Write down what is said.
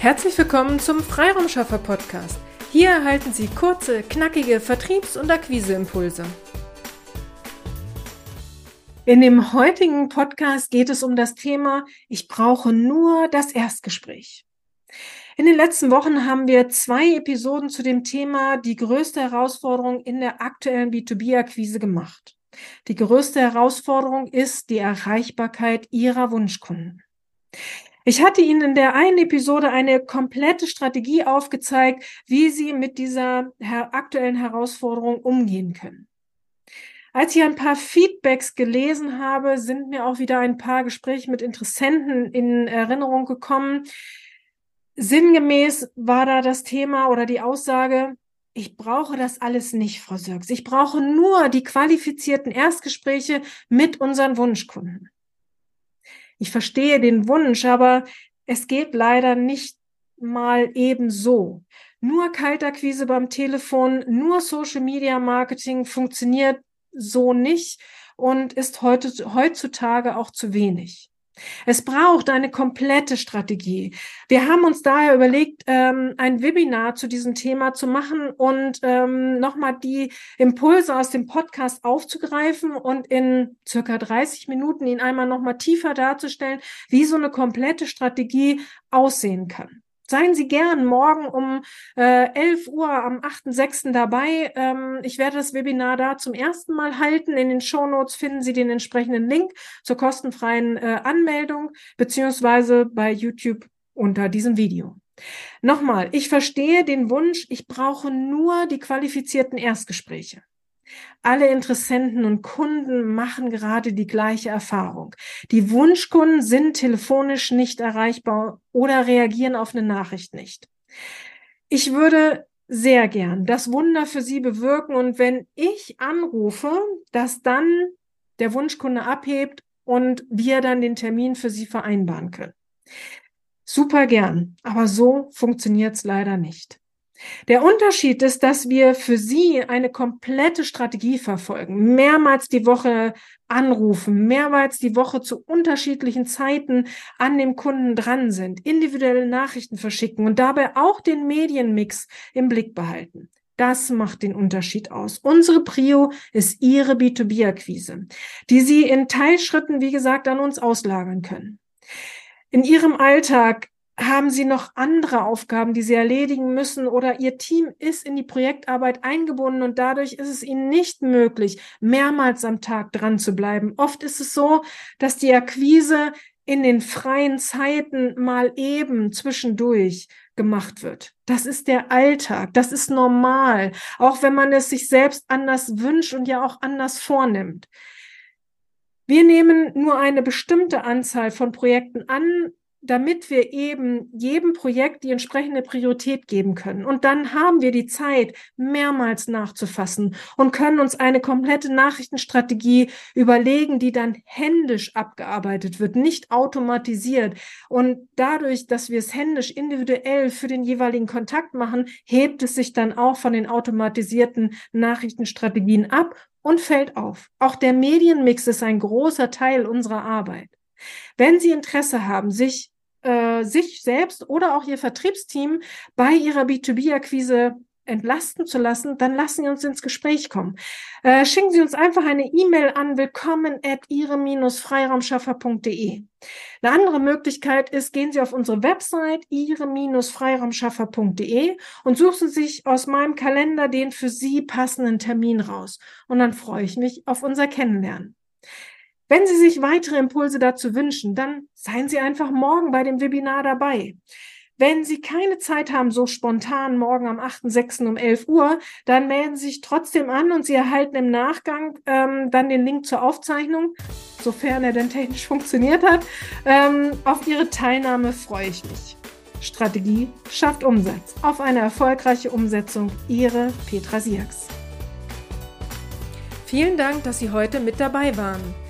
Herzlich willkommen zum Freiraumschaffer Podcast. Hier erhalten Sie kurze, knackige Vertriebs- und Akquiseimpulse. In dem heutigen Podcast geht es um das Thema Ich brauche nur das Erstgespräch. In den letzten Wochen haben wir zwei Episoden zu dem Thema die größte Herausforderung in der aktuellen B2B-Akquise gemacht. Die größte Herausforderung ist die Erreichbarkeit Ihrer Wunschkunden. Ich hatte Ihnen in der einen Episode eine komplette Strategie aufgezeigt, wie Sie mit dieser her aktuellen Herausforderung umgehen können. Als ich ein paar Feedbacks gelesen habe, sind mir auch wieder ein paar Gespräche mit Interessenten in Erinnerung gekommen. Sinngemäß war da das Thema oder die Aussage, ich brauche das alles nicht, Frau Sirks. Ich brauche nur die qualifizierten Erstgespräche mit unseren Wunschkunden. Ich verstehe den Wunsch, aber es geht leider nicht mal eben so. Nur Kaltakquise beim Telefon, nur Social Media Marketing funktioniert so nicht und ist heutzutage auch zu wenig. Es braucht eine komplette Strategie. Wir haben uns daher überlegt, ähm, ein Webinar zu diesem Thema zu machen und ähm, nochmal die Impulse aus dem Podcast aufzugreifen und in circa 30 Minuten ihn einmal nochmal tiefer darzustellen, wie so eine komplette Strategie aussehen kann. Seien Sie gern morgen um äh, 11 Uhr am 8.6. dabei. Ähm, ich werde das Webinar da zum ersten Mal halten. In den Show Notes finden Sie den entsprechenden Link zur kostenfreien äh, Anmeldung beziehungsweise bei YouTube unter diesem Video. Nochmal, ich verstehe den Wunsch, ich brauche nur die qualifizierten Erstgespräche. Alle Interessenten und Kunden machen gerade die gleiche Erfahrung. Die Wunschkunden sind telefonisch nicht erreichbar oder reagieren auf eine Nachricht nicht. Ich würde sehr gern das Wunder für Sie bewirken und wenn ich anrufe, dass dann der Wunschkunde abhebt und wir dann den Termin für Sie vereinbaren können. Super gern, aber so funktioniert es leider nicht. Der Unterschied ist, dass wir für Sie eine komplette Strategie verfolgen, mehrmals die Woche anrufen, mehrmals die Woche zu unterschiedlichen Zeiten an dem Kunden dran sind, individuelle Nachrichten verschicken und dabei auch den Medienmix im Blick behalten. Das macht den Unterschied aus. Unsere Prio ist Ihre B2B-Akquise, die Sie in Teilschritten, wie gesagt, an uns auslagern können. In Ihrem Alltag haben Sie noch andere Aufgaben, die Sie erledigen müssen oder Ihr Team ist in die Projektarbeit eingebunden und dadurch ist es Ihnen nicht möglich, mehrmals am Tag dran zu bleiben. Oft ist es so, dass die Akquise in den freien Zeiten mal eben zwischendurch gemacht wird. Das ist der Alltag, das ist normal, auch wenn man es sich selbst anders wünscht und ja auch anders vornimmt. Wir nehmen nur eine bestimmte Anzahl von Projekten an, damit wir eben jedem Projekt die entsprechende Priorität geben können. Und dann haben wir die Zeit, mehrmals nachzufassen und können uns eine komplette Nachrichtenstrategie überlegen, die dann händisch abgearbeitet wird, nicht automatisiert. Und dadurch, dass wir es händisch individuell für den jeweiligen Kontakt machen, hebt es sich dann auch von den automatisierten Nachrichtenstrategien ab und fällt auf. Auch der Medienmix ist ein großer Teil unserer Arbeit. Wenn Sie Interesse haben, sich, äh, sich selbst oder auch Ihr Vertriebsteam bei Ihrer B2B-Akquise entlasten zu lassen, dann lassen Sie uns ins Gespräch kommen. Äh, schicken Sie uns einfach eine E-Mail an willkommen at ihre-freiraumschaffer.de. Eine andere Möglichkeit ist, gehen Sie auf unsere Website ihre-freiraumschaffer.de und suchen sich aus meinem Kalender den für Sie passenden Termin raus. Und dann freue ich mich auf unser Kennenlernen. Wenn Sie sich weitere Impulse dazu wünschen, dann seien Sie einfach morgen bei dem Webinar dabei. Wenn Sie keine Zeit haben, so spontan morgen am 8.6. um 11 Uhr, dann melden Sie sich trotzdem an und Sie erhalten im Nachgang ähm, dann den Link zur Aufzeichnung, sofern er denn technisch funktioniert hat. Ähm, auf Ihre Teilnahme freue ich mich. Strategie schafft Umsatz. Auf eine erfolgreiche Umsetzung. Ihre Petra Sierks. Vielen Dank, dass Sie heute mit dabei waren.